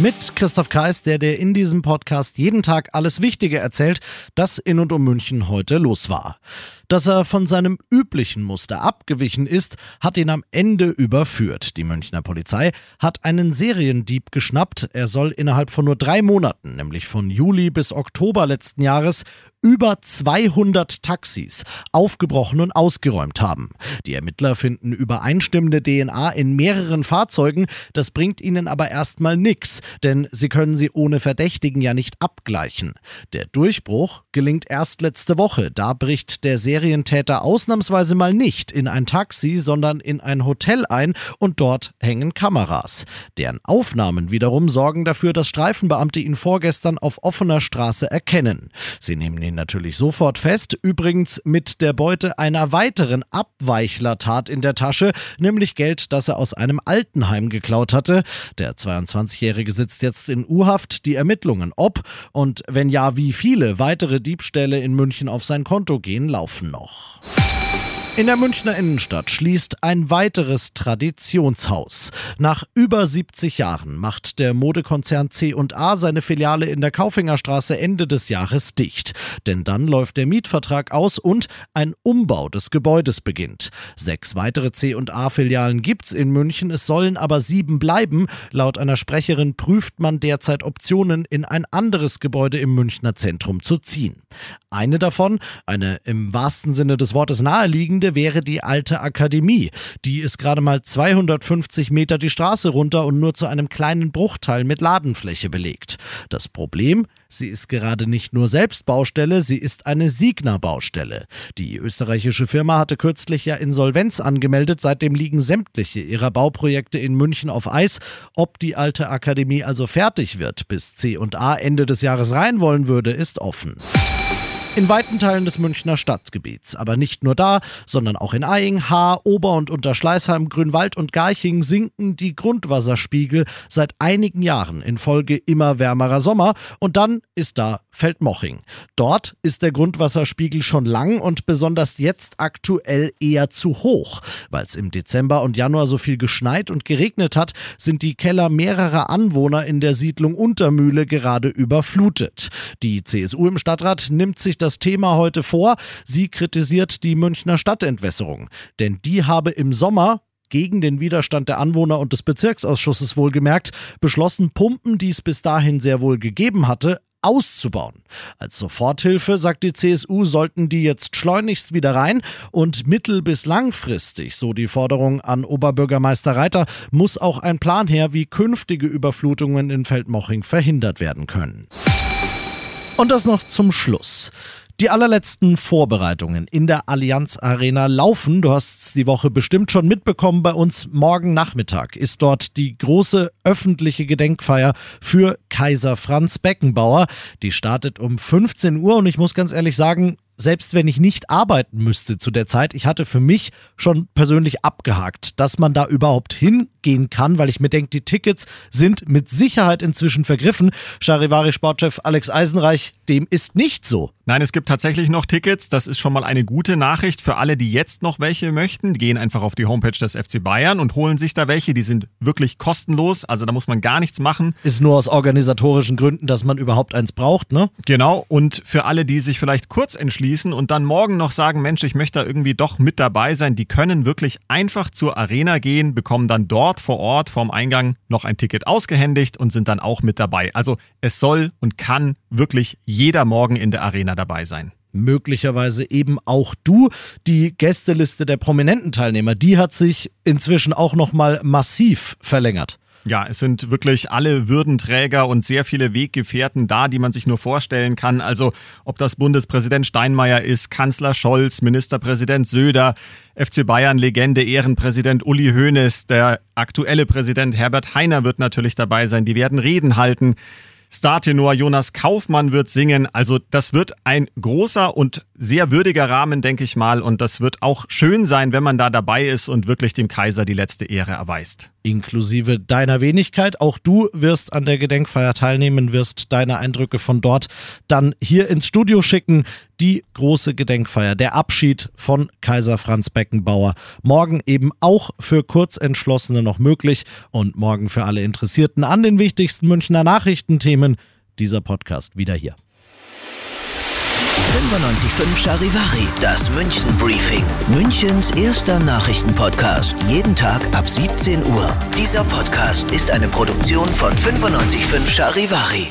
Mit Christoph Kreis, der dir in diesem Podcast jeden Tag alles Wichtige erzählt, das in und um München heute los war. Dass er von seinem üblichen Muster abgewichen ist, hat ihn am Ende überführt. Die Münchner Polizei hat einen Seriendieb geschnappt. Er soll innerhalb von nur drei Monaten, nämlich von Juli bis Oktober letzten Jahres, über 200 Taxis aufgebrochen und ausgeräumt haben. Die Ermittler finden übereinstimmende DNA in mehreren Fahrzeugen. Das bringt ihnen aber erstmal nichts, denn sie können sie ohne Verdächtigen ja nicht abgleichen. Der Durchbruch gelingt erst letzte Woche. Da bricht der Serien Serientäter ausnahmsweise mal nicht in ein Taxi, sondern in ein Hotel ein und dort hängen Kameras. Deren Aufnahmen wiederum sorgen dafür, dass Streifenbeamte ihn vorgestern auf offener Straße erkennen. Sie nehmen ihn natürlich sofort fest, übrigens mit der Beute einer weiteren Abweichlertat in der Tasche, nämlich Geld, das er aus einem Altenheim geklaut hatte. Der 22-Jährige sitzt jetzt in U-Haft. Die Ermittlungen, ob und wenn ja, wie viele weitere Diebstähle in München auf sein Konto gehen, laufen noch. In der Münchner Innenstadt schließt ein weiteres Traditionshaus. Nach über 70 Jahren macht der Modekonzern C&A seine Filiale in der Kaufingerstraße Ende des Jahres dicht. Denn dann läuft der Mietvertrag aus und ein Umbau des Gebäudes beginnt. Sechs weitere C&A-Filialen gibt's in München, es sollen aber sieben bleiben. Laut einer Sprecherin prüft man derzeit Optionen, in ein anderes Gebäude im Münchner Zentrum zu ziehen. Eine davon, eine im wahrsten Sinne des Wortes naheliegende, Wäre die alte Akademie. Die ist gerade mal 250 Meter die Straße runter und nur zu einem kleinen Bruchteil mit Ladenfläche belegt. Das Problem? Sie ist gerade nicht nur Selbstbaustelle, sie ist eine Signa-Baustelle. Die österreichische Firma hatte kürzlich ja Insolvenz angemeldet, seitdem liegen sämtliche ihrer Bauprojekte in München auf Eis. Ob die alte Akademie also fertig wird, bis C&A Ende des Jahres rein wollen würde, ist offen. In weiten Teilen des Münchner Stadtgebiets, aber nicht nur da, sondern auch in Eying, Haar, Ober- und Unterschleißheim, Grünwald und Garching sinken die Grundwasserspiegel seit einigen Jahren in Folge immer wärmerer Sommer und dann ist da Feldmoching. Dort ist der Grundwasserspiegel schon lang und besonders jetzt aktuell eher zu hoch. Weil es im Dezember und Januar so viel geschneit und geregnet hat, sind die Keller mehrerer Anwohner in der Siedlung Untermühle gerade überflutet. Die CSU im Stadtrat nimmt sich das Thema heute vor. Sie kritisiert die Münchner Stadtentwässerung. Denn die habe im Sommer gegen den Widerstand der Anwohner und des Bezirksausschusses wohlgemerkt, beschlossen, Pumpen, die es bis dahin sehr wohl gegeben hatte, auszubauen. Als Soforthilfe, sagt die CSU, sollten die jetzt schleunigst wieder rein und mittel- bis langfristig, so die Forderung an Oberbürgermeister Reiter, muss auch ein Plan her, wie künftige Überflutungen in Feldmoching verhindert werden können. Und das noch zum Schluss. Die allerletzten Vorbereitungen in der Allianz Arena laufen. Du hast es die Woche bestimmt schon mitbekommen. Bei uns morgen Nachmittag ist dort die große öffentliche Gedenkfeier für Kaiser Franz Beckenbauer. Die startet um 15 Uhr und ich muss ganz ehrlich sagen, selbst wenn ich nicht arbeiten müsste zu der Zeit, ich hatte für mich schon persönlich abgehakt, dass man da überhaupt hingehen kann, weil ich mir denke, die Tickets sind mit Sicherheit inzwischen vergriffen. Charivari-Sportchef Alex Eisenreich, dem ist nicht so. Nein, es gibt tatsächlich noch Tickets. Das ist schon mal eine gute Nachricht für alle, die jetzt noch welche möchten. Gehen einfach auf die Homepage des FC Bayern und holen sich da welche. Die sind wirklich kostenlos. Also da muss man gar nichts machen. Ist nur aus organisatorischen Gründen, dass man überhaupt eins braucht, ne? Genau. Und für alle, die sich vielleicht kurz entschließen und dann morgen noch sagen, Mensch, ich möchte da irgendwie doch mit dabei sein, die können wirklich einfach zur Arena gehen, bekommen dann dort vor Ort vorm Eingang noch ein Ticket ausgehändigt und sind dann auch mit dabei. Also es soll und kann wirklich jeder morgen in der Arena dabei sein möglicherweise eben auch du. Die Gästeliste der prominenten Teilnehmer, die hat sich inzwischen auch noch mal massiv verlängert. Ja, es sind wirklich alle Würdenträger und sehr viele Weggefährten da, die man sich nur vorstellen kann. Also ob das Bundespräsident Steinmeier ist, Kanzler Scholz, Ministerpräsident Söder, FC Bayern Legende Ehrenpräsident Uli Hoeneß, der aktuelle Präsident Herbert Heiner wird natürlich dabei sein. Die werden Reden halten. Startenor Jonas Kaufmann wird singen. Also das wird ein großer und sehr würdiger Rahmen, denke ich mal. Und das wird auch schön sein, wenn man da dabei ist und wirklich dem Kaiser die letzte Ehre erweist. Inklusive deiner Wenigkeit. Auch du wirst an der Gedenkfeier teilnehmen, wirst deine Eindrücke von dort dann hier ins Studio schicken. Die große Gedenkfeier, der Abschied von Kaiser Franz Beckenbauer. Morgen eben auch für Kurzentschlossene noch möglich und morgen für alle Interessierten an den wichtigsten Münchner Nachrichtenthemen. Dieser Podcast wieder hier. 95.5 Charivari, das München Briefing. Münchens erster Nachrichtenpodcast. Jeden Tag ab 17 Uhr. Dieser Podcast ist eine Produktion von 95.5 Charivari.